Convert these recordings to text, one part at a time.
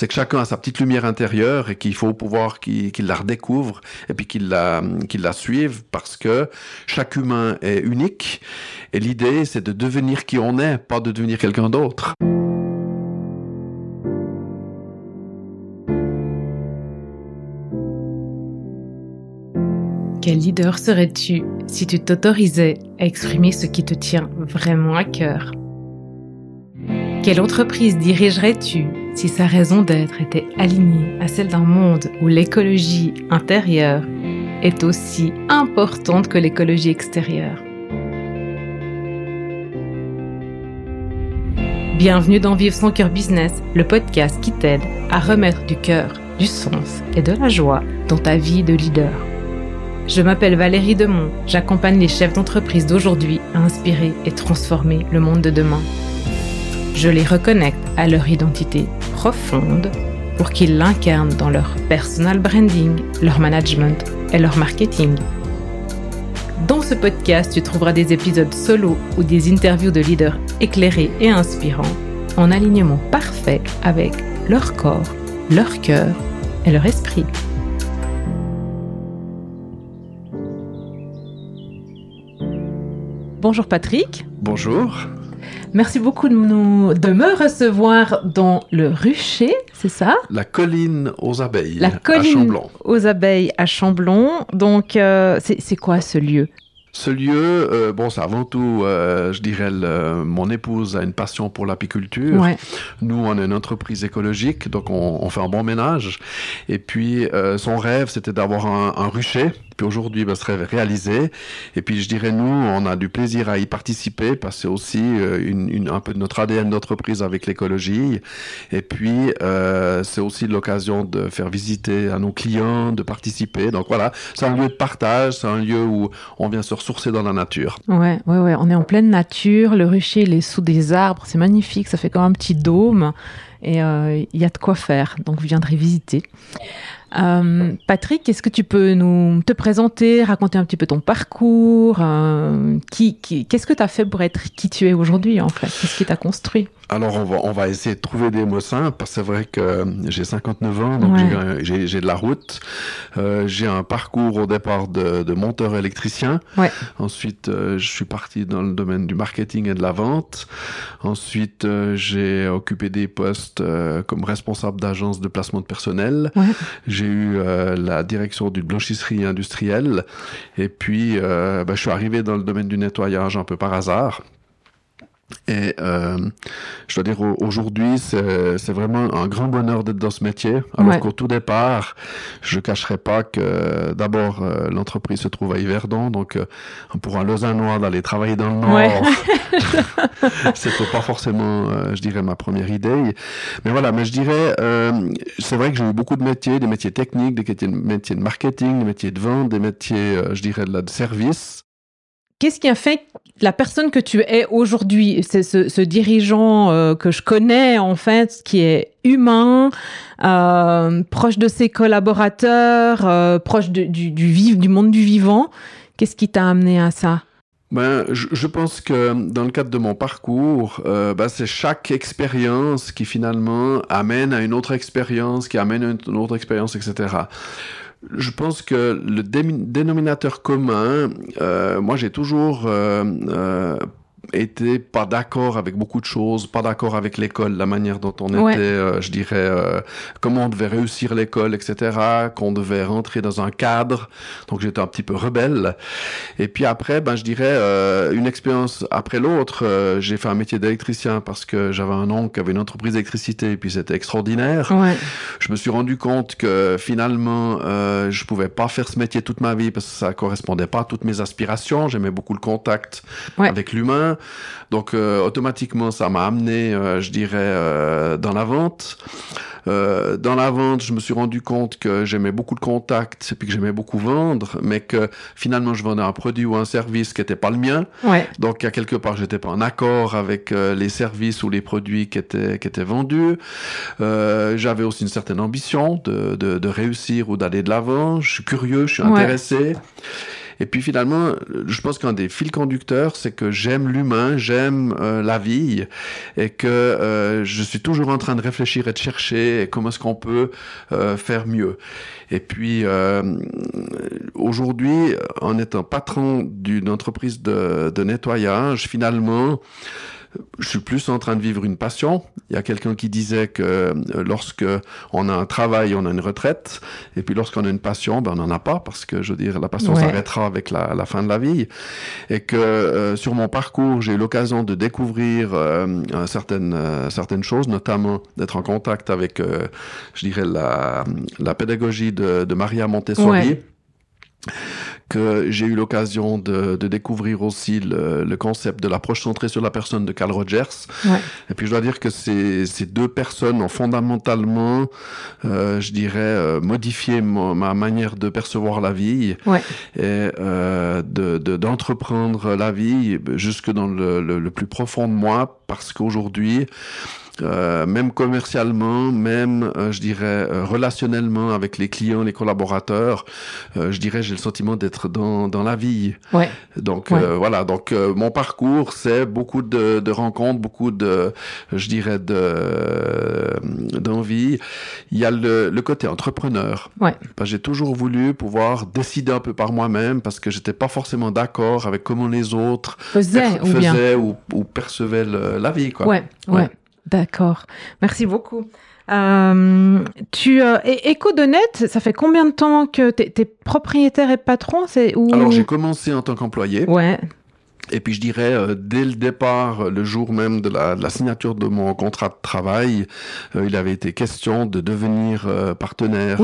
C'est que chacun a sa petite lumière intérieure et qu'il faut pouvoir qu'il la redécouvre et puis qu'il la, la suive parce que chaque humain est unique et l'idée c'est de devenir qui on est, pas de devenir quelqu'un d'autre. Quel leader serais-tu si tu t'autorisais à exprimer ce qui te tient vraiment à cœur? Quelle entreprise dirigerais-tu? Si sa raison d'être était alignée à celle d'un monde où l'écologie intérieure est aussi importante que l'écologie extérieure Bienvenue dans Vivre son cœur business, le podcast qui t'aide à remettre du cœur, du sens et de la joie dans ta vie de leader. Je m'appelle Valérie Demont, j'accompagne les chefs d'entreprise d'aujourd'hui à inspirer et transformer le monde de demain. Je les reconnecte à leur identité profonde pour qu'ils l'incarnent dans leur personal branding, leur management et leur marketing. Dans ce podcast, tu trouveras des épisodes solo ou des interviews de leaders éclairés et inspirants en alignement parfait avec leur corps, leur cœur et leur esprit. Bonjour Patrick. Bonjour. Merci beaucoup de, nous, de me recevoir dans le rucher, c'est ça? La colline aux abeilles La colline à Chamblon. aux abeilles à Chamblon. Donc, euh, c'est quoi ce lieu? Ce lieu, euh, bon, c'est avant tout, euh, je dirais, le- mon épouse a une passion pour l'apiculture. Ouais. Nous, on est une entreprise écologique, donc on, on fait un bon ménage. Et puis, euh, son rêve, c'était d'avoir un, un rucher. Puis aujourd'hui, ben, ce rêve réalisé. Et puis, je dirais, nous, on a du plaisir à y participer parce que c'est aussi euh, une, une- un peu de notre ADN d'entreprise avec l'écologie. Et puis, euh, c'est aussi l'occasion de faire visiter à nos clients, de participer. Donc voilà, c'est un lieu de partage, c'est un lieu où on vient se ressourcer dans la nature. Ouais, ouais, ouais. On est en pleine nature. Le rucher, il est sous des arbres. C'est magnifique. Ça fait comme un petit dôme. Et euh, il y a de quoi faire. Donc, vous viendrez visiter. Euh, Patrick, est-ce que tu peux nous te présenter, raconter un petit peu ton parcours euh, qui, qui, Qu'est-ce que tu as fait pour être qui tu es aujourd'hui, en fait? Qu'est-ce qui t'a construit? Alors on va, on va essayer de trouver des mots simples parce que c'est vrai que euh, j'ai 59 ans, donc Ouais. j'ai j'ai j'ai de la route. Euh, j'ai un parcours au départ de, de monteur électricien. Ouais. Ensuite, euh, je suis parti dans le domaine du marketing et de la vente. Ensuite, euh, j'ai occupé des postes euh, comme responsable d'agence de placement de personnel. Ouais. J'ai eu euh, la direction d'une blanchisserie industrielle. Et puis, euh, bah, je suis arrivé dans le domaine du nettoyage un peu par hasard. Et euh, je dois dire, au- aujourd'hui, c'est c'est vraiment un grand bonheur d'être dans ce métier. Alors Ouais. qu'au tout départ, je cacherai pas que d'abord, euh, l'entreprise se trouve à Yverdon. Donc, euh, pour un Lausannois d'aller travailler dans le Nord, Ouais. c'était pas forcément, euh, je dirais, ma première idée. Mais voilà, mais je dirais, euh, c'est vrai que j'ai eu beaucoup de métiers, des métiers techniques, des métiers de, marketing, des métiers de vente, des métiers, je dirais, de, la- de service. Qu'est-ce qui a fait la personne que tu es aujourd'hui? C'est ce, dirigeant euh, que je connais, en fait, qui est humain, euh, proche de ses collaborateurs, euh, proche du, du, du monde du vivant. Qu'est-ce qui t'a amené à ça? Ben, je, pense que dans le cadre de mon parcours, ben, c'est chaque expérience qui finalement amène à une autre expérience, qui amène à une autre expérience, etc. Je pense que le dénominateur commun, euh, moi j'ai toujours euh, été pas d'accord avec beaucoup de choses, pas d'accord avec l'école, la manière dont on Ouais. était, euh, je dirais, euh, comment on devait réussir l'école, etc., qu'on devait rentrer dans un cadre. Donc j'étais un petit peu rebelle. Et puis après, ben, je dirais, euh, une expérience après l'autre, euh, j'ai fait un métier d'électricien parce que j'avais un oncle qui avait une entreprise d'électricité et puis c'était extraordinaire. Ouais. Je me suis rendu compte que finalement, euh, je pouvais pas faire ce métier toute ma vie parce que ça correspondait pas à toutes mes aspirations. J'aimais beaucoup le contact Ouais. avec l'humain. Donc, euh, automatiquement, ça m'a amené, euh, je dirais, euh, dans la vente. Dans la vente, je me suis rendu compte que j'aimais beaucoup le contact et puis que j'aimais beaucoup vendre, mais que finalement, je vendais un produit ou un service qui n'était pas le mien. Ouais. Donc, à quelque part, j'étais pas en accord avec les services ou les produits qui étaient, qui étaient vendus. J'avais aussi une certaine ambition de, de, de réussir ou d'aller de l'avant. Je suis curieux, je suis Ouais. intéressé. Et puis finalement, je pense qu'un des fils conducteurs, c'est que j'aime l'humain, j'aime euh, la vie, et que euh, je suis toujours en train de réfléchir et de chercher comment est-ce qu'on peut euh, faire mieux. Et puis aujourd'hui, en étant patron d'une entreprise de, de nettoyage, finalement, je suis plus en train de vivre une passion. Il y a quelqu'un qui disait que euh, lorsque on a un travail, on a une retraite, et puis lorsqu'on a une passion, ben on n'en a pas parce que je veux dire la passion s'arrêtera avec la, la, fin de la vie. Et que euh, sur mon parcours, j'ai eu l'occasion de découvrir euh, certaines certaines choses, notamment d'être en contact avec, je dirais la, la pédagogie de, de Maria Montessori que j'ai eu l'occasion de, de, découvrir aussi le, le, concept de l'approche centrée sur la personne de Carl Rogers. Ouais. Et puis je dois dire que ces, ces deux personnes ont fondamentalement, euh, je dirais, euh, modifié ma manière de percevoir la vie ouais. et euh, d'entreprendre de, la vie jusque dans le, le, le, plus profond de moi, parce qu'aujourd'hui, euh, même commercialement, même, euh, je dirais, euh, relationnellement avec les clients, les collaborateurs, je dirais, j'ai le sentiment d'être dans, dans la vie. Ouais. Donc voilà, donc mon parcours, c'est beaucoup de, de, rencontres, beaucoup de, je dirais, de d'envie. Il y a le, le côté entrepreneur. Ouais. J'ai toujours voulu pouvoir décider un peu par moi-même parce que j'étais pas forcément d'accord avec comment les autres faisaient, ou, ou, percevaient la vie. Quoi. ouais. ouais. D'accord. Merci beaucoup. Euh, tu euh, et EcoDonet, ça fait combien de temps que tu es, propriétaire et patron? C'est où? Alors j'ai commencé en tant qu'employé. Ouais. Et puis je dirais, euh, dès le départ, le jour même de la, de la signature de mon contrat de travail, euh, il avait été question de devenir euh, partenaire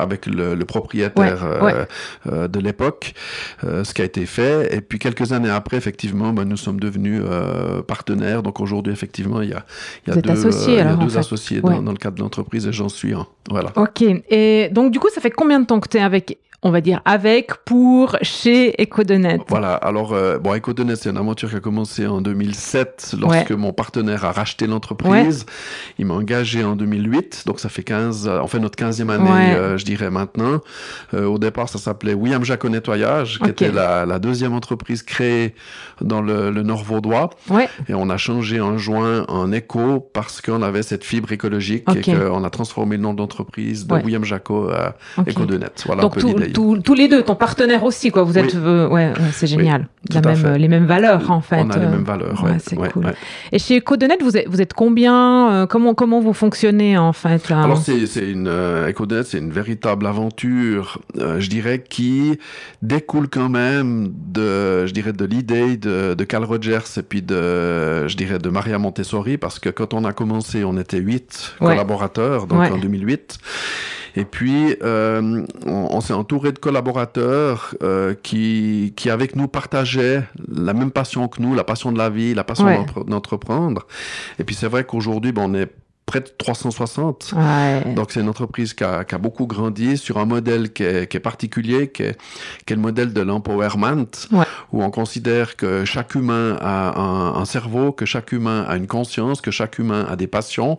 avec le, le propriétaire de l'époque, ce qui a été fait. Et puis quelques années après, effectivement, ben, nous sommes devenus partenaires. Donc aujourd'hui, effectivement, il y a, il y a deux, associés, alors, il y a deux associés dans, dans, le cadre de l'entreprise et j'en suis un. Voilà. Ok. Et donc du coup, ça fait combien de temps que tu es avec on va dire avec, pour, chez EcoDonet. Voilà, alors euh, bon, EcoDonet, c'est une aventure qui a commencé en 2007 lorsque mon partenaire a racheté l'entreprise. Il m'a engagé en 2008, donc ça fait 15, en fait notre 15e année, euh, je dirais maintenant. Euh, au départ, ça s'appelait William Jacot Nettoyage, qui était la, la, deuxième entreprise créée dans le, le Nord Vaudois. Et on a changé en juin en Eco parce qu'on avait cette fibre écologique et qu'on a transformé le nom d'entreprise de William Jacot à EcoDonet. Voilà donc un peu l'idée tous les deux, ton partenaire aussi, quoi. Vous êtes, euh, ouais, c'est génial. la même, les mêmes valeurs, en fait. On a les mêmes valeurs, ouais. c'est cool. Et chez Ecodonet, vous êtes, vous êtes combien euh, Comment, comment vous fonctionnez, en fait là Alors, c'est, c'est une euh, Ecodonet, c'est une véritable aventure, je dirais, qui découle quand même de, je dirais, de l'idée de, de Carl Rogers et puis de, je dirais, de Maria Montessori, parce que quand on a commencé, on était huit collaborateurs, donc en 2008. Et puis, euh, on, on s'est entouré de collaborateurs euh, qui, qui, avec nous, partageaient la même passion que nous, la passion de la vie, la passion ouais. d'entreprendre. Et puis, c'est vrai qu'aujourd'hui, ben, on est près de 360. Ouais. Donc c'est une entreprise qui a, qui a, beaucoup grandi sur un modèle qui est, qui est particulier, qui est, qui est, le modèle de l'empowerment, ouais. où on considère que chaque humain a un, un, cerveau, que chaque humain a une conscience, que chaque humain a des passions,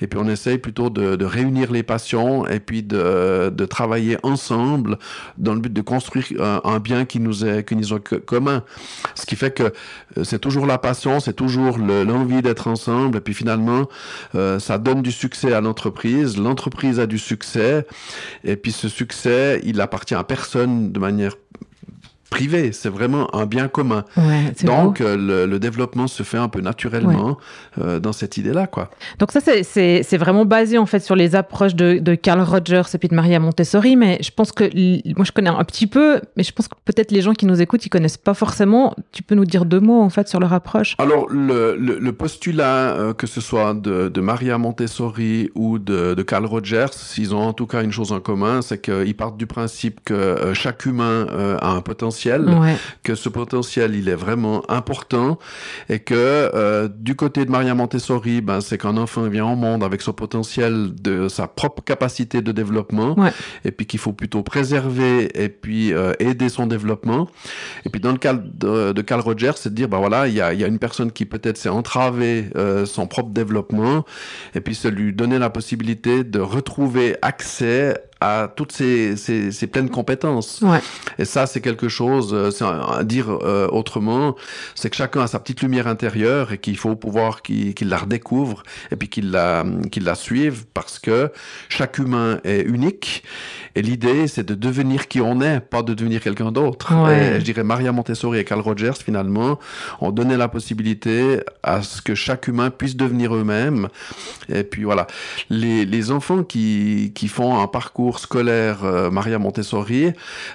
et puis on essaye plutôt de, de réunir les passions et puis de, de, travailler ensemble dans le but de construire un, un bien qui nous est, qui nous est commun. Ce qui fait que euh, c'est toujours la passion, c'est toujours l'envie d'être ensemble, et puis finalement, euh, ça donne du succès à l'entreprise, l'entreprise a du succès, et puis ce succès, il appartient à personne de manière privé, c'est vraiment un bien commun. Ouais, Donc euh, le, le, développement se fait un peu naturellement ouais. euh, dans cette idée-là, quoi. Donc ça, c'est vraiment basé en fait sur les approches de, de Carl Rogers et puis de Maria Montessori, mais je pense que moi je connais un petit peu, mais je pense que peut-être les gens qui nous écoutent, ils connaissent pas forcément. Tu peux nous dire deux mots en fait sur leur approche? Alors le, le, le postulat, euh, que ce soit de, de, Maria Montessori ou de, de Carl Rogers, ils ont en tout cas une chose en commun, c'est qu'ils partent du principe que chaque humain a un potentiel Ouais. que ce potentiel il est vraiment important et que euh, du côté de Maria Montessori, ben, c'est qu'un enfant vient au monde avec son potentiel de sa propre capacité de développement ouais. et puis qu'il faut plutôt préserver et puis euh, aider son développement. Et puis dans le cas de, de Carl Rogers, c'est de dire ben voilà, il y a, y a, une personne qui peut-être s'est entravé euh, son propre développement et puis c'est lui donner la possibilité de retrouver accès à toutes ces, ces, ces pleines compétences. Ouais. Et ça, c'est quelque chose, euh, c'est à dire euh, autrement, c'est que chacun a sa petite lumière intérieure et qu'il faut pouvoir qu'il qu'il la redécouvre et puis qu'il la, qu'il la suive parce que chaque humain est unique. Et l'idée, c'est de devenir qui on est, pas de devenir quelqu'un d'autre. Ouais. Je dirais Maria Montessori et Carl Rogers, finalement, ont donné la possibilité à ce que chaque humain puisse devenir eux-mêmes. Et puis voilà, les, les enfants qui, qui font un parcours scolaire euh, Maria Montessori,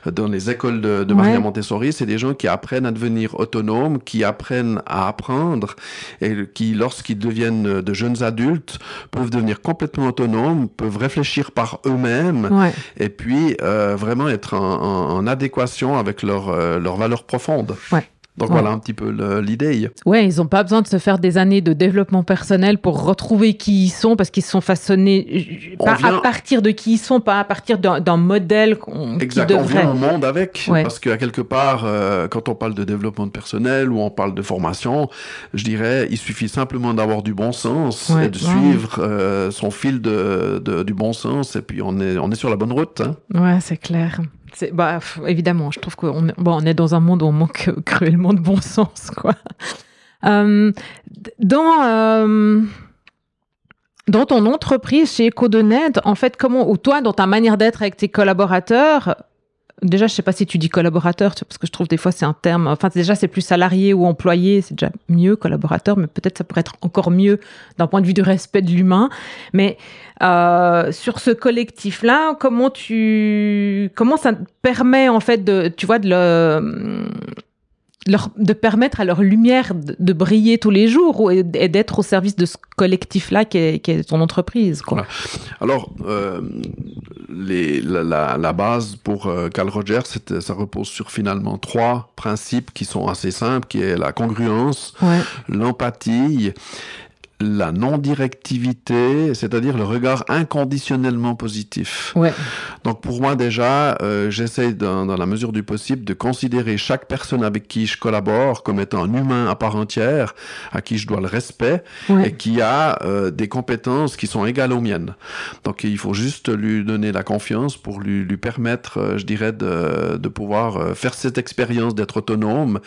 euh, dans les écoles de, de Maria. Montessori, c'est des gens qui apprennent à devenir autonomes, qui apprennent à apprendre et qui, lorsqu'ils deviennent de jeunes adultes, peuvent devenir complètement autonomes, peuvent réfléchir par eux-mêmes Ouais. et puis euh, vraiment être en, en- en adéquation avec leurs euh, leurs valeurs profondes. Ouais. Donc Ouais. voilà un petit peu l'idée. Ouais, ils ont pas besoin de se faire des années de développement personnel pour retrouver qui ils sont parce qu'ils sont façonnés On pas vient- à partir de qui ils sont, pas à partir d'un modèle qu'on- Exact, on devrait. vient au monde avec, Ouais. parce qu'à quelque part, euh, quand on parle de développement de personnel ou on parle de formation, je dirais, il suffit simplement d'avoir du bon sens Ouais. et de suivre euh, son fil de, de- du bon sens, et puis on est, on est sur la bonne route. hein. Ouais, c'est clair. Bah évidemment, je trouve qu'on est dans un monde où on manque cruellement de bon sens, quoi. Euh, dans euh, dans ton entreprise chez EcoDonet, en fait, comment ou toi dans ta manière d'être avec tes collaborateurs, déjà, je sais pas si tu dis collaborateur, parce que je trouve des fois c'est un terme. Enfin, déjà c'est plus salarié ou employé, c'est déjà mieux collaborateur, mais peut-être ça pourrait être encore mieux d'un point de vue du respect de l'humain. Mais euh, sur ce collectif-là, comment tu, comment ça permet en fait de, tu vois, de le, leur, de permettre à leur lumière de, de briller tous les jours ou- et d'être au service de ce collectif-là qui est, ton entreprise, quoi. Voilà. Alors, euh, les, la, la, la base pour euh, Carl Rogers, ça repose sur finalement trois principes qui sont assez simples, qui est la congruence, Ouais. l'empathie, la non-directivité, c'est-à-dire le regard inconditionnellement positif. Ouais. Donc pour moi déjà, euh, j'essaie dans, dans la mesure du possible de considérer chaque personne avec qui je collabore comme étant un humain à part entière, à qui je dois le respect Ouais. et qui a euh, des compétences qui sont égales aux miennes. Donc il faut juste lui donner la confiance pour lui, lui permettre, euh, je dirais, de, de pouvoir faire cette expérience d'être autonome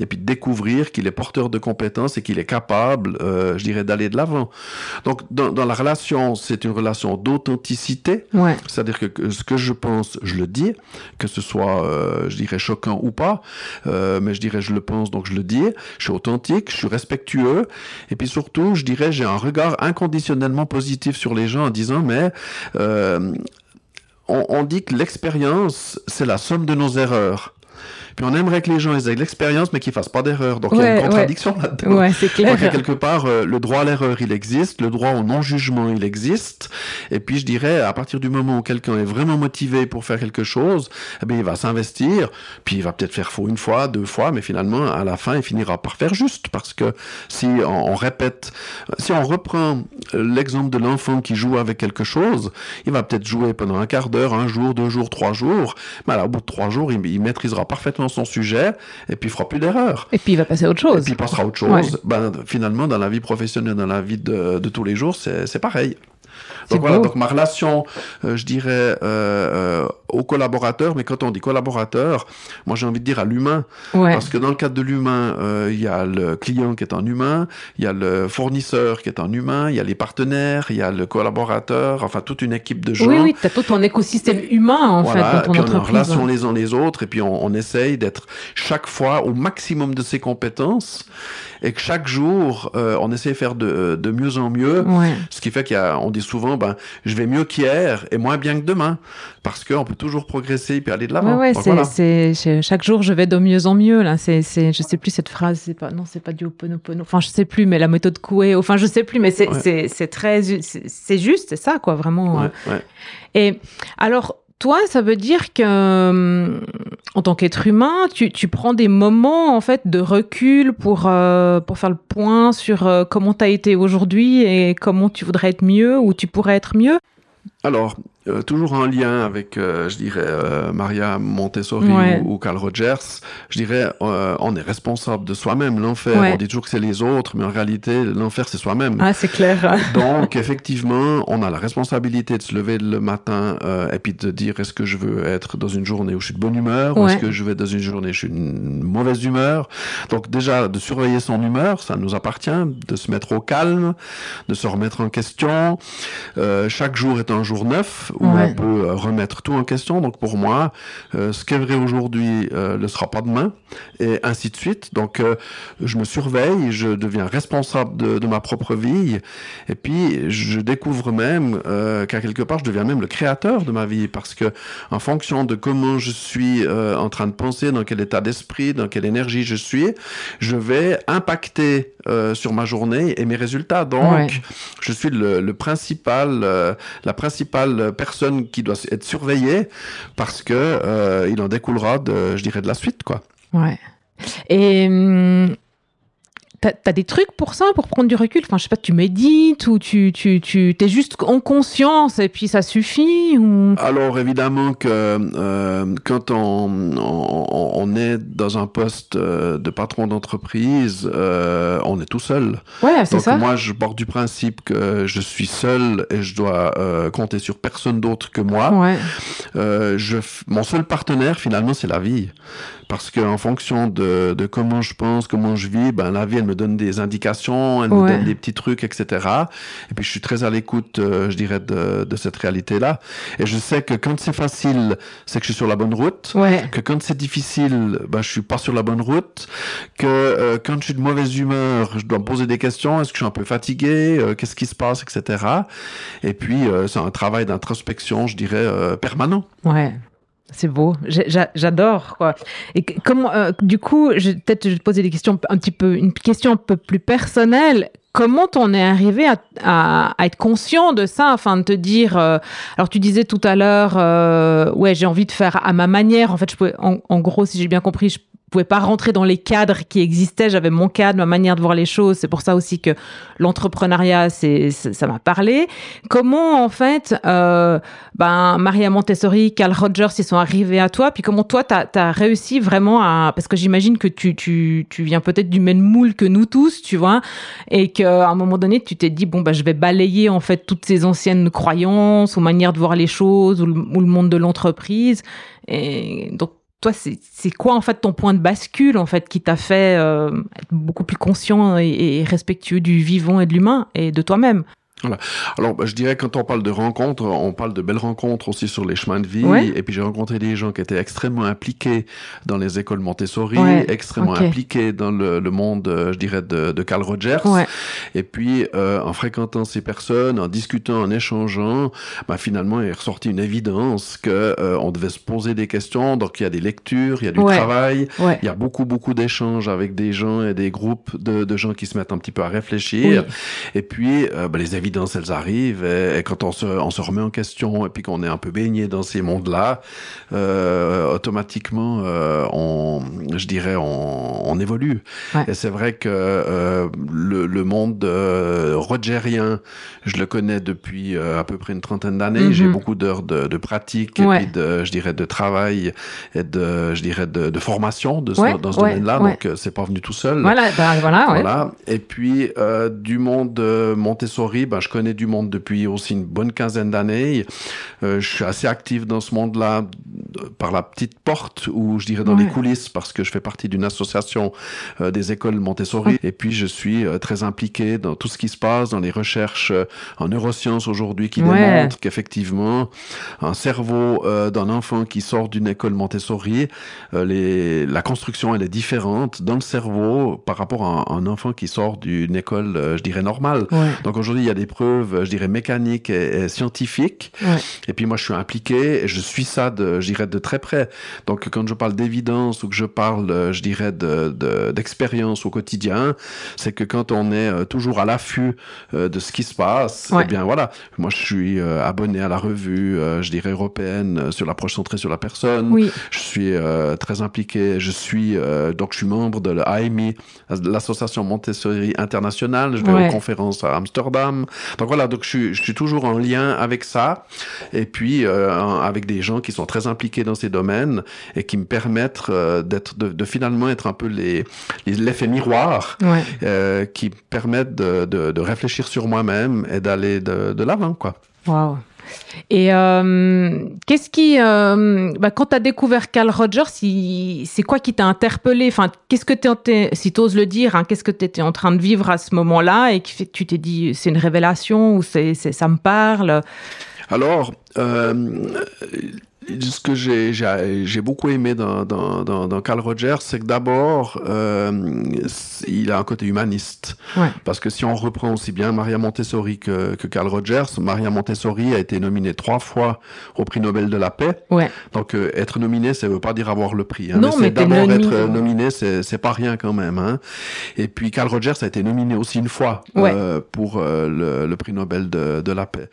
et puis de découvrir qu'il est porteur de compétences et qu'il est capable, je dirais, d'aller de l'avant. Donc dans, dans la relation, c'est une relation d'authenticité. Ouais. C'est-à-dire que, que ce que je pense, je le dis, que ce soit, euh, je dirais, choquant ou pas, euh, mais je dirais, je le pense, donc je le dis. Je suis authentique, je suis respectueux, et puis surtout, je dirais, j'ai un regard inconditionnellement positif sur les gens en disant, mais euh, on, on dit que l'expérience, c'est la somme de nos erreurs. Puis on aimerait que les gens aient de l'expérience, mais qu'ils fassent pas d'erreur. Donc il y a une ouais. contradiction là-dedans. Ouais, c'est clair. Donc, quelque part, euh, le droit à l'erreur, il existe, le droit au non-jugement, il existe. Et puis, je dirais, à partir du moment où quelqu'un est vraiment motivé pour faire quelque chose, eh bien, il va s'investir, puis il va peut-être faire faux une fois, deux fois, mais finalement, à la fin, il finira par faire juste. Parce que si on, on répète, si on reprend l'exemple de l'enfant qui joue avec quelque chose, il va peut-être jouer pendant un quart d'heure, un jour, deux jours, trois jours, mais alors, au bout de trois jours, il, il maîtrisera parfaitement son sujet, et puis il fera plus d'erreurs. Et puis il va passer à autre Et chose. puis il passera à autre chose. Ouais. Ben, finalement, dans la vie professionnelle, dans la vie de, de tous les jours, c'est pareil. Donc voilà, beau. donc ma relation, euh, je dirais, euh, euh, aux collaborateurs, mais quand on dit collaborateur, moi j'ai envie de dire à l'humain, Ouais. parce que dans le cadre de l'humain, euh, il y a le client qui est un humain, il y a le fournisseur qui est un humain, il y a les partenaires, il y a le collaborateur, enfin toute une équipe de gens. Oui, oui, t'as tout ton écosystème humain, en Voilà, fait, dans et ton puis on est en relation les uns les autres, et puis on, on essaye d'être chaque fois au maximum de ses compétences, et que chaque jour, euh, on essaie de faire de, de mieux en mieux. Ouais. Ce qui fait qu'on dit souvent, ben, je vais mieux qu'hier et moins bien que demain, parce qu'on peut toujours progresser et puis aller de l'avant. Ouais, ouais, voilà. chaque jour je vais de mieux en mieux là. C'est, c'est, je sais plus cette phrase, c'est pas, non, c'est pas du Ho'oponopono. Enfin, je sais plus, mais la méthode Coué. Enfin, je sais plus, mais c'est, c'est, très, c'est, juste, c'est ça, quoi, vraiment. Ouais. Et alors, toi, ça veut dire que, hum, en tant qu'être humain, tu, tu prends des moments, en fait, de recul pour, euh, pour faire le point sur euh, comment tu as été aujourd'hui et comment tu voudrais être mieux ou tu pourrais être mieux? Alors, euh, toujours en lien avec, euh, je dirais, euh, Maria Montessori ou, Carl Rogers, je dirais, on est responsable de soi-même. L'enfer, on dit toujours que c'est les autres, mais en réalité, l'enfer, c'est soi-même. Ah, c'est clair. Donc, effectivement, on a la responsabilité de se lever le matin et puis de dire est-ce que je veux être dans une journée où je suis de bonne humeur ou est-ce que je vais dans une journée où je suis de mauvaise humeur? Donc, déjà, de surveiller son humeur, ça nous appartient, de se mettre au calme, de se remettre en question. chaque jour est un jour neuf où on peut euh, remettre tout en question. Donc pour moi, euh, ce qui est vrai aujourd'hui euh, ne sera pas demain, et ainsi de suite. Donc je me surveille, je deviens responsable de, de, ma propre vie, et puis je découvre même qu'à quelque part, je deviens même le créateur de ma vie, parce que en fonction de comment je suis en train de penser, dans quel état d'esprit, dans quelle énergie je suis, je vais impacter sur ma journée et mes résultats. Donc, je suis le, le principal, la principale personne qui doit être surveillée parce que euh, il en découlera de, je dirais, de la suite, quoi. Ouais. Et hum, T'as as des trucs pour ça, pour prendre du recul? Enfin, je sais pas, tu médites ou tu, tu, tu es juste en conscience et puis ça suffit ou... Alors, évidemment que euh, quand on, on, on, est dans un poste euh, de patron d'entreprise, euh, on est tout seul. Ouais, c'est ça. moi, je pars du principe que je suis seul et je dois euh, compter sur personne d'autre que moi. Ouais. Euh, je, mon seul partenaire, finalement, c'est la vie parce qu'en fonction de, de, comment je pense, comment je vis, ben la vie elle me donne des indications, elle me donne des petits trucs, etc. Et puis je suis très à l'écoute, euh, je dirais, de, de cette réalité-là. Et je sais que quand c'est facile, c'est que je suis sur la bonne route. Ouais. Que quand c'est difficile, ben je suis pas sur la bonne route. Que euh, quand je suis de mauvaise humeur, je dois me poser des questions. Est-ce que je suis un peu fatigué? Euh, Qu'est-ce qui se passe, etc. Et puis c'est un travail d'introspection, je dirais, permanent. Ouais. C'est beau, j'adore quoi. Et comment, euh, du coup, peut-être je vais te poser des questions un petit peu, une question un peu plus personnelle. Comment t'en es arrivé à, être conscient de ça, afin de te dire. Euh, alors tu disais tout à l'heure, euh, ouais, j'ai envie de faire à ma manière. En fait, je pouvais, en, en gros, si j'ai bien compris, je pouvais pas rentrer dans les cadres qui existaient. J'avais mon cadre, ma manière de voir les choses. C'est pour ça aussi que l'entrepreneuriat, c'est, ça m'a parlé. Comment, en fait, euh, ben, Maria Montessori, Carl Rogers, ils sont arrivés à toi? Puis comment toi, tu as réussi vraiment à... Parce que j'imagine que tu, tu, tu viens peut-être du même moule que nous tous, tu vois, et qu'à un moment donné, tu t'es dit, bon, ben, je vais balayer, en fait, toutes ces anciennes croyances ou manières de voir les choses ou le, ou le monde de l'entreprise. Et donc, toi, c'est quoi en fait ton point de bascule en fait qui t'a fait euh, être beaucoup plus conscient et respectueux du vivant et de l'humain et de toi-même? Voilà. Alors, bah, je dirais quand on parle de rencontres, on parle de belles rencontres aussi sur les chemins de vie. Et puis j'ai rencontré des gens qui étaient extrêmement impliqués dans les écoles Montessori, extrêmement impliqués dans le, le, monde, euh, je dirais, de, de Carl Rogers. Et puis euh, en fréquentant ces personnes, en discutant, en échangeant, bah, finalement il est ressorti une évidence que euh, on devait se poser des questions. Donc il y a des lectures, il y a du travail, il y a beaucoup beaucoup d'échanges avec des gens et des groupes de, de, gens qui se mettent un petit peu à réfléchir. Et puis euh, bah, les évidences elles arrivent, et, quand on se, on se, remet en question, et puis qu'on est un peu baigné dans ces mondes-là, euh, automatiquement, euh, on, je dirais, on, on évolue. Et c'est vrai que euh, le, le, monde rogerien, je le connais depuis à peu près une trentaine d'années. J'ai mhm. beaucoup d'heures de, de, pratique, et puis de, je dirais, de travail et de, je dirais, de, de formation de ce, dans ce domaine-là. Donc, c'est pas venu tout seul. Voilà, ben, voilà, voilà. Et puis, du monde Montessori, ben, je connais du monde depuis aussi une bonne quinzaine d'années. Euh, je suis assez actif dans ce monde-là par la petite porte ou je dirais dans les coulisses parce que je fais partie d'une association euh, des écoles Montessori. Et puis je suis euh, très impliqué dans tout ce qui se passe dans les recherches euh, en neurosciences aujourd'hui qui démontrent qu'effectivement un cerveau d'un enfant qui sort d'une école Montessori les, la construction elle est différente dans le cerveau par rapport à un, un enfant qui sort d'une école je dirais normale. Donc aujourd'hui il y a des preuves, je dirais, mécaniques et, scientifiques. Et puis moi, je suis impliqué et je suis ça, de, je dirais, de très près. Donc quand je parle d'évidence ou que je parle, je dirais, d'expérience de, au quotidien, c'est que quand on est euh, toujours à l'affût euh, de ce qui se passe, eh bien voilà, moi je suis euh, abonné à la revue, je dirais, européenne sur l'approche centrée sur la personne. Oui. Je suis très impliqué. Je suis donc je suis membre de l'AMI, l'association Montessori internationale. Je vais aux conférences à Amsterdam. Donc voilà, donc je suis, je suis toujours en lien avec ça, et puis euh, avec des gens qui sont très impliqués dans ces domaines et qui me permettent euh, d'être, de, de, finalement être un peu les, l'effet miroir, Ouais. euh, qui permettent de, de, de réfléchir sur moi-même et d'aller de, de l'avant, quoi. Waouh. Et euh, qu'est-ce qui, euh, bah, quand tu as découvert Carl Rogers, c'est quoi qui t'a interpellé? Enfin, qu'est-ce que tu si tu oses le dire, hein, qu'est-ce que tu étais en train de vivre à ce moment-là et que tu t'es dit c'est une révélation ou c'est- ça me parle? Alors, euh, ce que j'ai, beaucoup aimé dans, dans, dans, dans Carl Rogers, c'est que d'abord, euh, il a un côté humaniste. Ouais. Parce que si on reprend aussi bien Maria Montessori que, que Carl Rogers, Maria Montessori a été nominée trois fois au prix Nobel de la paix. Ouais. Donc euh, être nominé, ça veut pas dire avoir le prix. Hein, Non, mais mais d'abord être euh, nominé, c'est pas rien quand même. Hein. Et puis Carl Rogers a été nominé aussi une fois Ouais. euh, pour le, le prix Nobel de, de la paix.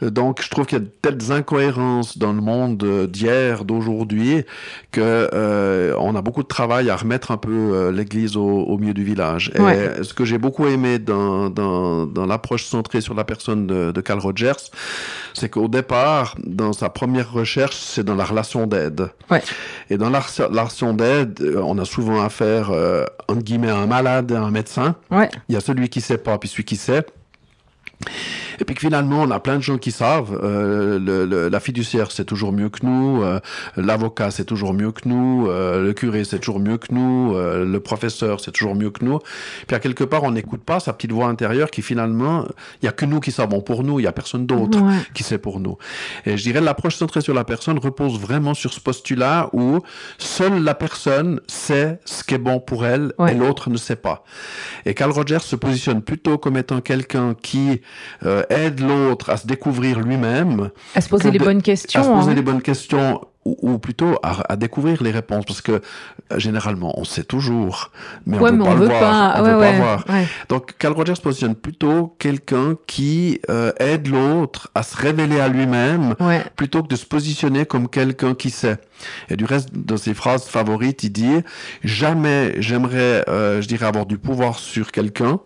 Donc je trouve qu'il y a de telles incohérences dans le monde d'hier, d'aujourd'hui, que euh, on a beaucoup de travail à remettre un peu euh, l'église au, au milieu du village. Et Ouais. ce que j'ai beaucoup aimé dans, dans, dans l'approche centrée sur la personne de, de Carl Rogers, c'est qu'au départ, dans sa première recherche, c'est dans la relation d'aide. Ouais. Et dans la, la relation d'aide, euh, on a souvent affaire, euh, entre guillemets, à un malade et à un médecin. Ouais. Il y a celui qui sait pas, puis celui qui sait. Et puis que finalement, on a plein de gens qui savent. Euh, le, le- la fiduciaire, c'est toujours mieux que nous. euh, L'avocat, c'est toujours mieux que nous. euh, le curé, c'est toujours mieux que nous. euh, le professeur, c'est toujours mieux que nous. Puis à quelque part, on n'écoute pas sa petite voix intérieure qui finalement, il y a que nous qui savons pour nous. Il y a personne d'autre Ouais. qui sait pour nous. Et je dirais l'approche centrée sur la personne repose vraiment sur ce postulat où seule la personne sait ce qui est bon pour elle Ouais. et l'autre ne sait pas. Et Carl Rogers se positionne plutôt comme étant quelqu'un qui euh, aide l'autre à se découvrir lui-même, À se poser les de- bonnes questions. à se poser hein. les bonnes questions ou, ou plutôt à, à découvrir les réponses parce que euh, généralement on sait toujours mais ouais, on veut le veut voir pas. on ouais, veut ouais. pas voir donc Carl Rogers positionne plutôt quelqu'un qui euh, aide l'autre à se révéler à lui-même Ouais. plutôt que de se positionner comme quelqu'un qui sait. Et du reste de ses phrases favorites, il dit jamais j'aimerais, euh, je dirais, avoir du pouvoir sur quelqu'un.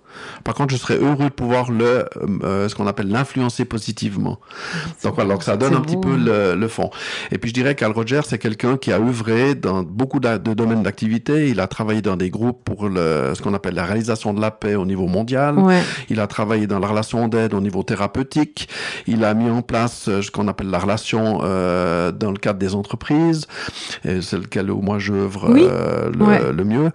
Par contre, je serais heureux de pouvoir le, euh, ce qu'on appelle l'influencer positivement. Donc voilà, donc ça donne un petit peu le, le fond. Et puis je dirais qu'Al Rogers, c'est quelqu'un qui a œuvré dans beaucoup de domaines d'activité. Il a travaillé dans des groupes pour le, ce qu'on appelle la réalisation de la paix au niveau mondial. Ouais. Il a travaillé dans la relation d'aide au niveau thérapeutique. Il a mis en place euh, ce qu'on appelle la relation euh, dans le cadre des entreprises. C'est lequel où moi j'œuvre Oui. euh, le, Ouais. le mieux.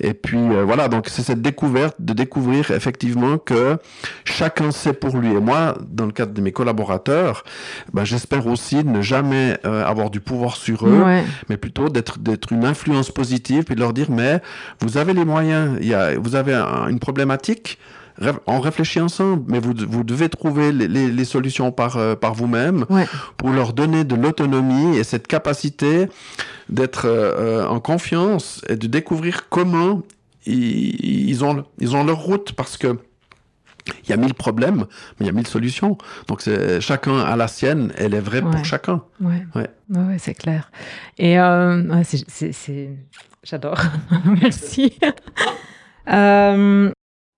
Et puis euh, voilà, donc c'est cette découverte de découvrir effectivement que chacun sait pour lui. Et moi, dans le cadre de mes collaborateurs, ben, j'espère aussi ne jamais euh, avoir du pouvoir sur eux Ouais. mais plutôt d'être d'être une influence positive puis de leur dire mais vous avez les moyens il y a vous avez un- une problématique on réfléchit ensemble mais vous vous devez trouver les, les, les solutions par euh, par vous-même Ouais. pour leur donner de l'autonomie et cette capacité d'être euh, en confiance et de découvrir comment ils, ils ont ils ont leur route parce que il y a mille problèmes, mais il y a mille solutions. Donc c'est chacun a la sienne, elle est vraie Ouais. pour chacun. Ouais, Ouais. ouais, c'est clair. Et euh, ouais, c'est, c'est, c'est- j'adore. Merci. Euh,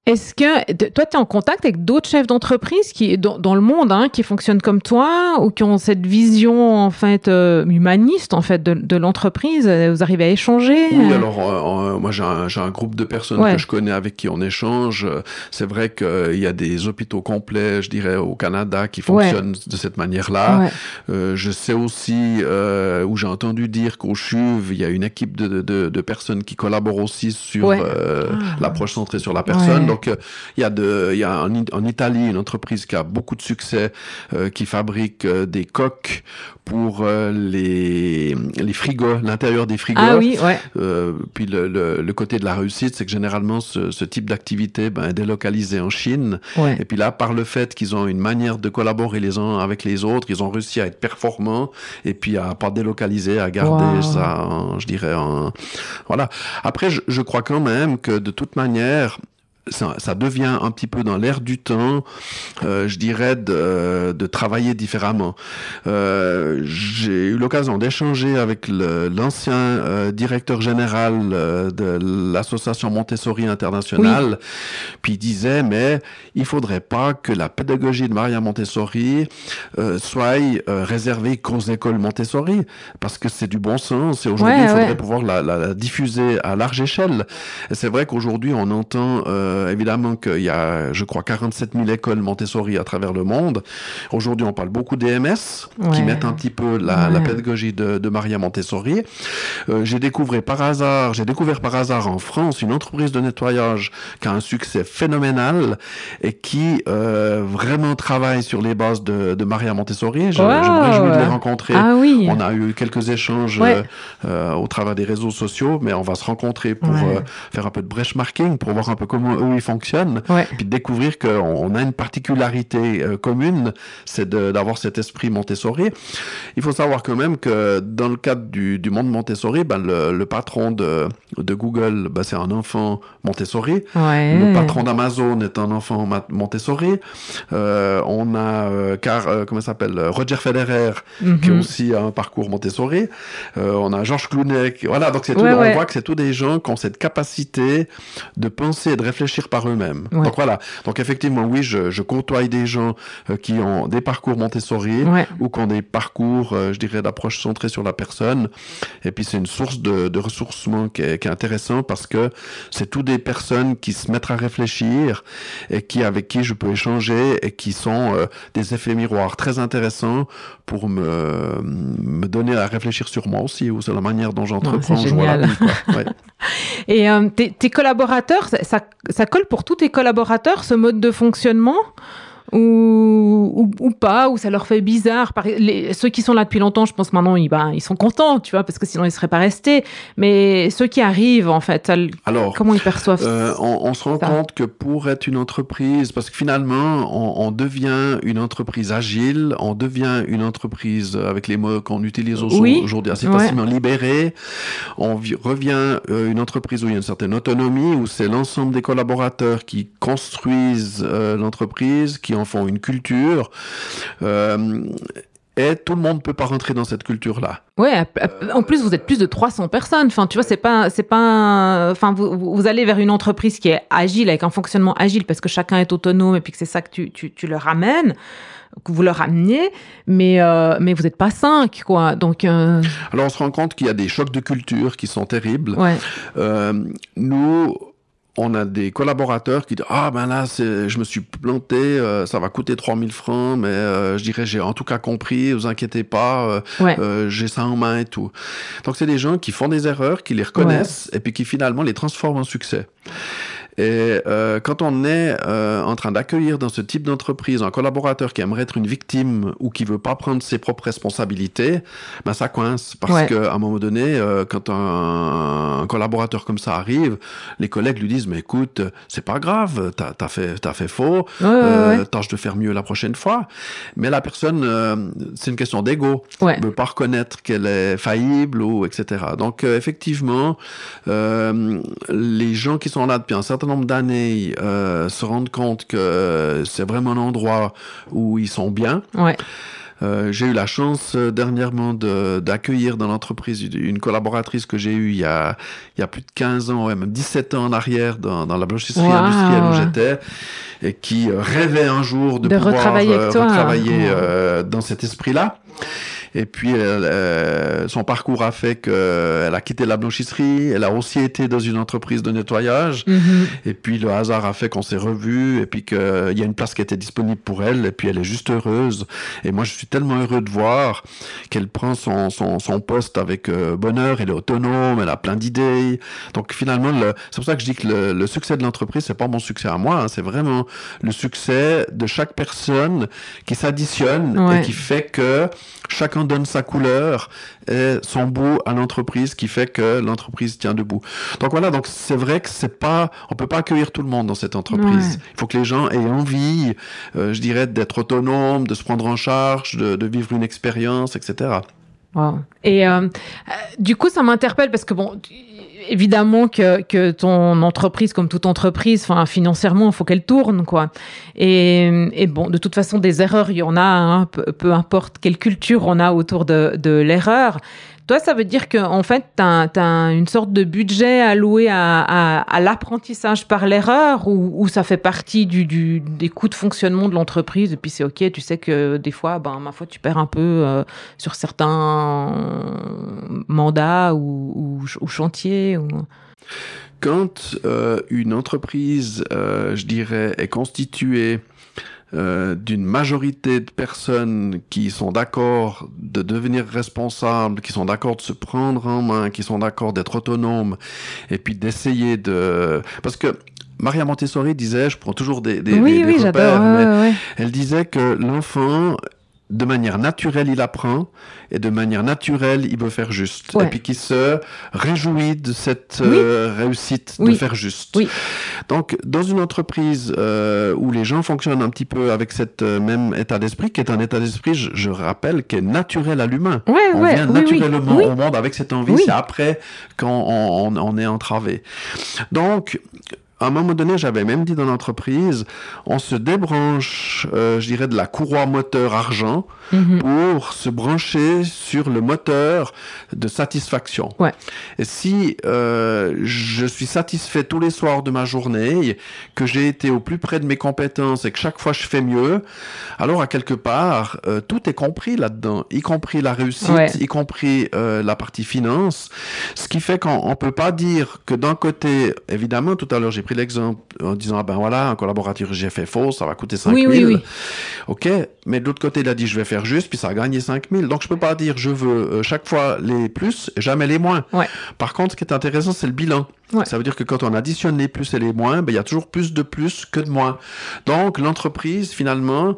est-ce que toi, tu es en contact avec d'autres chefs d'entreprise qui dans, dans le monde hein, qui fonctionnent comme toi ou qui ont cette vision en fait euh, humaniste en fait de, de l'entreprise? Vous arrivez à échanger? Oui, euh, alors euh, euh, moi j'ai un, groupe de personnes Ouais. que je connais avec qui on échange. Euh, C'est vrai qu'il y a des hôpitaux complets, je dirais, au Canada qui fonctionnent de cette manière-là. ouais. Euh, je sais aussi, euh, où j'ai entendu dire qu'au CHUV, il y a une équipe de, de, de personnes qui collaborent aussi sur euh, Ah. l'approche centrée sur la personne. Donc euh, il y a, de, il y a en, Italie une entreprise qui a beaucoup de succès, euh, qui fabrique euh, des coques pour euh, les, les frigos, l'intérieur des frigos. Ah oui, ouais. Euh, puis le, le, le côté de la réussite, c'est que généralement ce, ce type d'activité ben, est délocalisé en Chine. ouais. Et puis là, par le fait qu'ils ont une manière de collaborer les uns avec les autres, ils ont réussi à être performants et puis à pas délocaliser, à garder Wow. ça, en- je dirais, en... voilà. Après, je, je crois quand même que de toute manière, ça, ça, devient un petit peu dans l'air du temps, euh, je dirais, de, de travailler différemment. Euh, J'ai eu l'occasion d'échanger avec l'ancien euh, directeur général euh, de l'association Montessori internationale, puis il disait, mais il faudrait pas que la pédagogie de Maria Montessori euh, soit réservée qu'aux écoles Montessori, parce que c'est du bon sens, et aujourd'hui, il faudrait pouvoir la, la, la, diffuser à large échelle. C'est vrai qu'aujourd'hui, on entend... Euh, évidemment qu'il y a, je crois, 47 000 écoles Montessori à travers le monde. Aujourd'hui, on parle beaucoup d'EMS, qui mettent un petit peu la, la pédagogie de, de, Maria Montessori. Euh, j'ai découvert par hasard, j'ai découvert par hasard en France une entreprise de nettoyage qui a un succès phénoménal et qui euh, vraiment travaille sur les bases de, de Maria Montessori. Je, je, me réjouis de les rencontrer. Ah, oui. On a eu quelques échanges ouais. euh, au travers des réseaux sociaux, mais on va se rencontrer pour faire un peu de benchmarking, pour voir un peu comment eux ils fonctionnent, ouais. puis découvrir qu'on a une particularité euh, commune, c'est d'avoir cet esprit Montessori. Il faut savoir quand même que dans le cadre du, du monde Montessori, ben, le, le, patron de, de Google, ben, c'est un enfant Montessori. Ouais. Le patron d'Amazon est un enfant Montessori. Euh, on a euh, car, comment s'appelle Roger Federer, mm -hmm. qui a aussi un parcours Montessori. On a Georges Clooney. Voilà, donc c'est ouais. on voit que c'est tous des gens qui ont cette capacité de penser et de réfléchir par eux-mêmes. Ouais. Donc voilà. Donc effectivement, oui, je, je côtoie des gens euh, qui ont des parcours Montessori ouais. ou qui ont des parcours, euh, je dirais, d'approche centrée sur la personne. Et puis c'est une source de, de ressourcement qui est, qui est, intéressant parce que c'est tous des personnes qui se mettent à réfléchir et qui avec qui je peux échanger et qui sont euh, des effets miroirs très intéressants pour me, me donner à réfléchir sur moi aussi ou sur la manière dont j'entreprends. Ouais, et tes, tes, collaborateurs, ça, ça, colle pour tous tes collaborateurs ce mode de fonctionnement? Ou, ou, ou, pas, ou ça leur fait bizarre. Les, ceux qui sont là depuis longtemps, je pense maintenant, ils, ben, ils sont contents, tu vois, parce que sinon ils seraient pas restés. Mais ceux qui arrivent, en fait, Alors, comment ils perçoivent euh, on, on, se rend ça? compte que pour être une entreprise, parce que finalement, on, on, devient une entreprise agile, on devient une entreprise avec les mots qu'on utilise oui. aujourd'hui assez facilement libérée. On revient euh, une entreprise où il y a une certaine autonomie, où c'est l'ensemble des collaborateurs qui construisent euh, l'entreprise, qui en font une culture. Euh, et tout le monde ne peut pas rentrer dans cette culture-là. Ouais, en plus vous êtes plus de 300 personnes. Enfin, tu vois, c'est pas, c'est pas, enfin, vous, vous allez vers une entreprise qui est agile avec un fonctionnement agile parce que chacun est autonome et puis que c'est ça que tu, tu, tu le ramènes que vous leur amenez, mais, euh, mais vous n'êtes pas cinq, quoi. Donc, euh... Alors, on se rend compte qu'il y a des chocs de culture qui sont terribles. Ouais. Euh, nous, on a des collaborateurs qui disent ah ben là je me suis planté euh, ça va coûter 3000 francs mais euh, je dirais j'ai en tout cas compris vous inquiétez pas euh, ouais. j'ai ça en main et tout donc c'est des gens qui font des erreurs qui les reconnaissent ouais. et puis qui finalement les transforment en succès et euh, quand on est euh, en train d'accueillir dans ce type d'entreprise un collaborateur qui aimerait être une victime ou qui veut pas prendre ses propres responsabilités, ben ça coince parce ouais. qu'à un moment donné, euh, quand un, un, collaborateur comme ça arrive, les collègues lui disent mais écoute, c'est pas grave, t'as as fait t'as fait faux, ouais, ouais, tâche de faire mieux la prochaine fois. Mais la personne, euh, c'est une question d'ego, ouais. veut pas reconnaître qu'elle est faillible ou etc. Donc euh, effectivement, euh, les gens qui sont là depuis un certain nombre d'années euh, se rendent compte que c'est vraiment un endroit où ils sont bien. Ouais. Euh, j'ai eu la chance euh, dernièrement d'accueillir dans l'entreprise une collaboratrice que j'ai eue il y, a, il y a plus de 15 ans, ouais, même 17 ans en arrière dans, dans la blanchisserie wow. industrielle où j'étais et qui euh, rêvait un jour de, de pouvoir retravailler, retravailler dans cet esprit-là. Et puis, euh, son parcours a fait qu'elle a quitté la blanchisserie. Elle a aussi été dans une entreprise de nettoyage. Mm -hmm. Et puis, le hasard a fait qu'on s'est revus et puis qu'il y a une place qui était disponible pour elle. Et puis, elle est juste heureuse. Et moi, je suis tellement heureux de voir qu'elle prend son, son, son, poste avec euh, bonheur. Elle est autonome. Elle a plein d'idées. Donc, finalement, c'est pour ça que je dis que le, le succès de l'entreprise, c'est pas mon succès à moi. Hein, c'est vraiment le succès de chaque personne qui s'additionne ouais. et qui fait que chacun donne sa couleur et son bout à l'entreprise qui fait que l'entreprise tient debout. Donc voilà, donc c'est vrai que c'est pas, on peut pas accueillir tout le monde dans cette entreprise. Ouais. Il faut que les gens aient envie, euh, je dirais, d'être autonomes, de se prendre en charge, de, de vivre une expérience, etc. Wow. Et euh, du coup, ça m'interpelle parce que bon, évidemment que, que ton entreprise, comme toute entreprise, enfin financièrement, il faut qu'elle tourne, quoi. Et, et, bon, de toute façon, des erreurs, il y en a, hein, peu, peu, importe quelle culture on a autour de, de l'erreur. Toi, ça veut dire qu'en en fait, tu as, une sorte de budget alloué à, l'apprentissage par l'erreur ou, ça fait partie des coûts de fonctionnement de l'entreprise et puis c'est OK, tu sais que des fois, ben, ma foi, tu perds un peu euh, sur certains mandats ou, ou, chantiers. Quand euh, une entreprise, euh, je dirais, est constituée euh, d'une majorité de personnes qui sont d'accord de devenir responsables, qui sont d'accord de se prendre en main, qui sont d'accord d'être autonomes, et puis d'essayer de... Parce que Maria Montessori disait, je prends toujours des, des, oui, des, oui, repères, ouais, mais ouais. elle disait que l'enfant de manière naturelle, il apprend et de manière naturelle, il veut faire juste. Ouais. Et puis qu'il se réjouit de cette Oui. euh, réussite de faire juste. Oui. Donc, dans une entreprise euh, où les gens fonctionnent un petit peu avec cet euh, même état d'esprit, qui est un état d'esprit, je, je rappelle, qui est naturel à l'humain. Ouais, On ouais, vient naturellement au monde avec cette envie, c'est après quand on, on, on est entravé. Donc, à un moment donné, j'avais même dit dans l'entreprise, on se débranche, euh, je dirais, de la courroie moteur argent Mhm. pour se brancher sur le moteur de satisfaction. Ouais. Et si euh, je suis satisfait tous les soirs de ma journée, que j'ai été au plus près de mes compétences et que chaque fois je fais mieux, alors à quelque part, euh, tout est compris là-dedans, y compris la réussite, Ouais. y compris euh, la partie finance, ce qui fait qu'on on peut pas dire que d'un côté, évidemment, tout à l'heure j'ai pris l'exemple en disant, ah ben voilà, un collaborateur j'ai fait faux, ça va coûter 5 Oui, 000. oui, oui. Ok, mais de l'autre côté, il a dit je vais faire juste, puis ça a gagné 5000. Donc je peux pas dire je veux euh, chaque fois les plus, jamais les moins. Ouais. Par contre, ce qui est intéressant, c'est le bilan. Ouais. Ça veut dire que quand on additionne les plus et les moins, ben, il y a toujours plus de plus que de moins. Donc l'entreprise, finalement,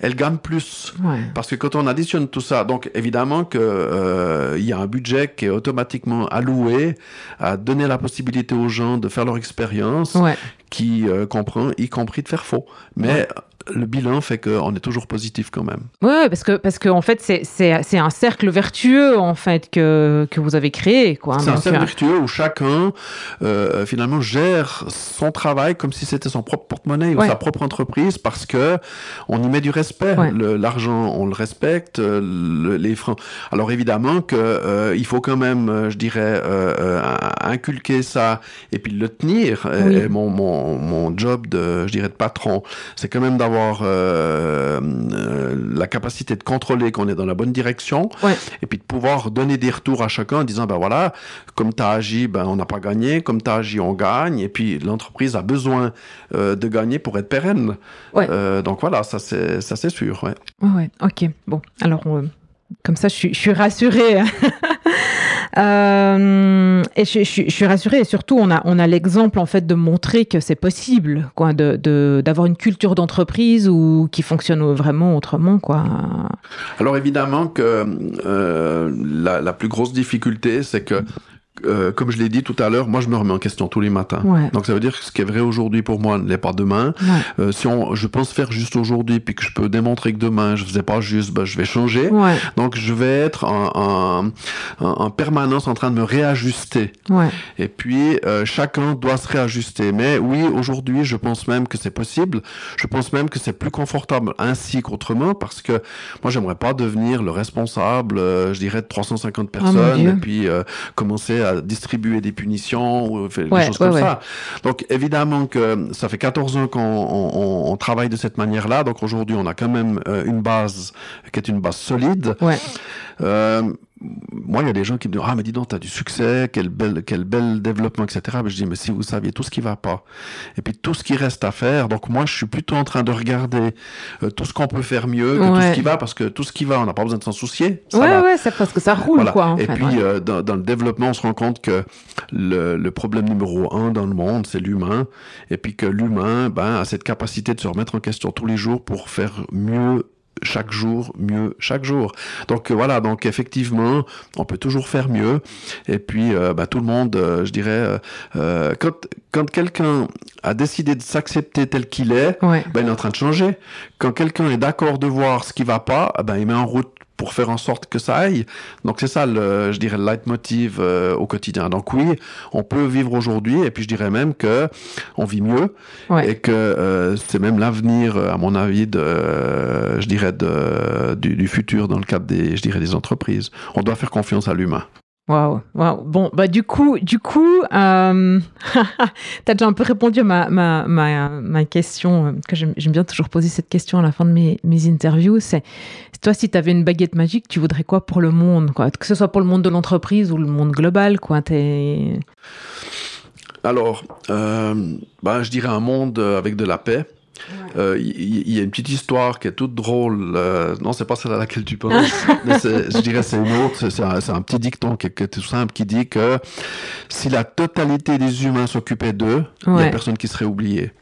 elle gagne plus. Ouais. Parce que quand on additionne tout ça, donc évidemment que euh, il y a un budget qui est automatiquement alloué à donner la possibilité aux gens de faire leur expérience, Ouais. qui euh, comprend, y compris de faire faux. Mais le bilan fait qu'on est toujours positif quand même. Ouais, parce que parce que en fait c'est un cercle vertueux en fait que que vous avez créé. C'est un cercle euh, vertueux où chacun euh, finalement gère son travail comme si c'était son propre porte-monnaie ou sa propre entreprise parce que on y met du respect. Ouais. L'argent, on le respecte. euh, le- les francs. Alors évidemment que euh, il faut quand même, je dirais, euh, inculquer ça et puis le tenir. Et- Oui. Et mon, mon, mon job de, je dirais, de patron, c'est quand même d'avoir euh, euh, la capacité de contrôler qu'on est dans la bonne direction Ouais. et puis de pouvoir donner des retours à chacun en disant ben voilà comme tu as agi ben on n'a pas gagné comme tu as agi on gagne et puis l'entreprise a besoin euh, de gagner pour être pérenne Ouais. Donc voilà ça c'est ça c'est sûr ouais. Ouais, ok. Bon, alors, comme ça, je suis, je suis rassurée. Euh, et je, suis rassurée. Et surtout, on a, on a l'exemple, en fait, de montrer que c'est possible, quoi, de, d'avoir une culture d'entreprise ou qui fonctionne vraiment autrement, quoi. alors évidemment que euh, la plus grosse difficulté c'est que euh, comme je l'ai dit tout à l'heure, moi je me remets en question tous les matins. Ouais. Donc ça veut dire que ce qui est vrai aujourd'hui pour moi ne l'est pas demain. Ouais. Euh, si on, je pense faire juste aujourd'hui, puis que je peux démontrer que demain je faisais pas juste, ben, je vais changer. Ouais. Donc je vais être en, en, en- en permanence en train de me réajuster. Et puis euh, chacun doit se réajuster. Mais oui, aujourd'hui, je pense même que c'est possible. Je pense même que c'est plus confortable ainsi qu'autrement parce que moi, j'aimerais pas devenir le responsable, je dirais, de 350 Oh, mon personnes et puis commencer à distribuer des punitions ou Ouais, des choses ouais, comme ouais. ça. Donc évidemment que ça fait 14 ans qu'on on, on- on travaille de cette manière-là. Donc aujourd'hui, on a quand même euh, une base qui est une base solide. Ouais. Euh, moi, il y a des gens qui me disent Ah, mais dis donc, t'as du succès, quel bel, quel bel développement, etc. Mais je dis Mais si vous saviez tout ce qui va pas, et puis tout ce qui reste à faire, donc moi, je suis plutôt en train de regarder euh, tout ce qu'on peut faire mieux que tout ce qui va, parce que tout ce qui va, on n'a pas besoin de s'en soucier. Ça ouais, va. ouais, c'est parce que ça roule, Voilà. quoi, en et fait. puis, ouais. euh, dans, dans le développement, on se rend compte que le, le problème numéro un dans le monde, c'est l'humain. Et puis que l'humain ben, a cette capacité de se remettre en question tous les jours pour faire mieux chaque jour, mieux chaque jour. Donc euh, voilà, donc effectivement, on peut toujours faire mieux. Et puis, euh, ben, tout le monde, euh, je dirais, euh, quand, quand quelqu'un a décidé de s'accepter tel qu'il est, Ouais. ben, il est en train de changer. Quand quelqu'un est d'accord de voir ce qui va pas, ben, il met en route pour faire en sorte que ça aille. Donc c'est ça, le, je dirais, le leitmotiv euh, au quotidien. Donc oui, on peut vivre aujourd'hui, et puis je dirais même que on vit mieux, et que euh, c'est même l'avenir, à mon avis, de, je dirais, de, du, du, futur dans le cadre des, je dirais, des entreprises. On doit faire confiance à l'humain. Waouh, waouh. Bon, bah du coup, du coup, euh... t'as déjà un peu répondu à ma, ma, ma, ma question, euh, que j'aime bien toujours poser cette question à la fin de mes, mes interviews, c'est toi, si tu avais une baguette magique, tu voudrais quoi pour le monde quoi? Que ce soit pour le monde de l'entreprise ou le monde global, quoi. Es... Alors, euh, bah, je dirais un monde avec de la paix il euh, y, a une petite histoire qui est toute drôle. Euh, non, c'est pas celle à laquelle tu penses. je dirais c'est une autre. C'est un, petit dicton qui, est tout simple qui dit que si la totalité des humains s'occupait d'eux, il n'y a personne qui serait oublié.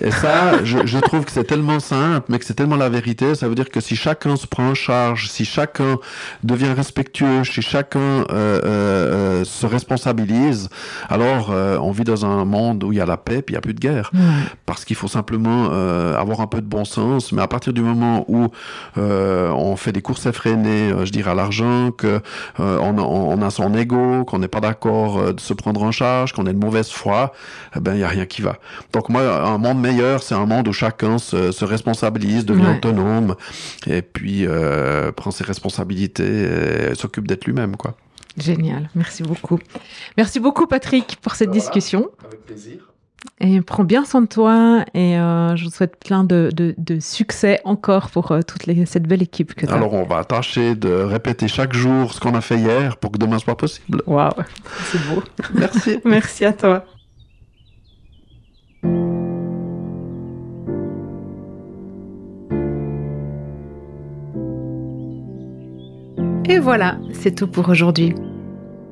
Et ça, je, je, trouve que c'est tellement simple, mais que c'est tellement la vérité. Ça veut dire que si chacun se prend en charge, si chacun devient respectueux, si chacun euh, euh se responsabilise, alors on vit dans un monde où il y a la paix, puis il n'y a plus de guerre. Parce qu'il faut simplement euh, avoir un peu de bon sens, mais à partir du moment où euh, on fait des courses effrénées, euh, je dirais à l'argent, que on, on, a son ego, qu'on n'est pas d'accord de se prendre en charge, qu'on est de mauvaise foi, eh ben il y a rien qui va. Donc moi, un monde meilleur, c'est un monde où chacun se, se responsabilise, devient autonome, et puis prend ses responsabilités, et s'occupe d'être lui-même, quoi. Génial, merci beaucoup. Merci beaucoup Patrick pour cette discussion. Avec plaisir. Et prends bien soin de toi et euh, je vous souhaite plein de, de, de succès encore pour euh, toute les, cette belle équipe que tu as. Alors on va tâcher de répéter chaque jour ce qu'on a fait hier pour que demain soit possible. Waouh, c'est beau. Merci. Merci à toi. Et voilà, c'est tout pour aujourd'hui.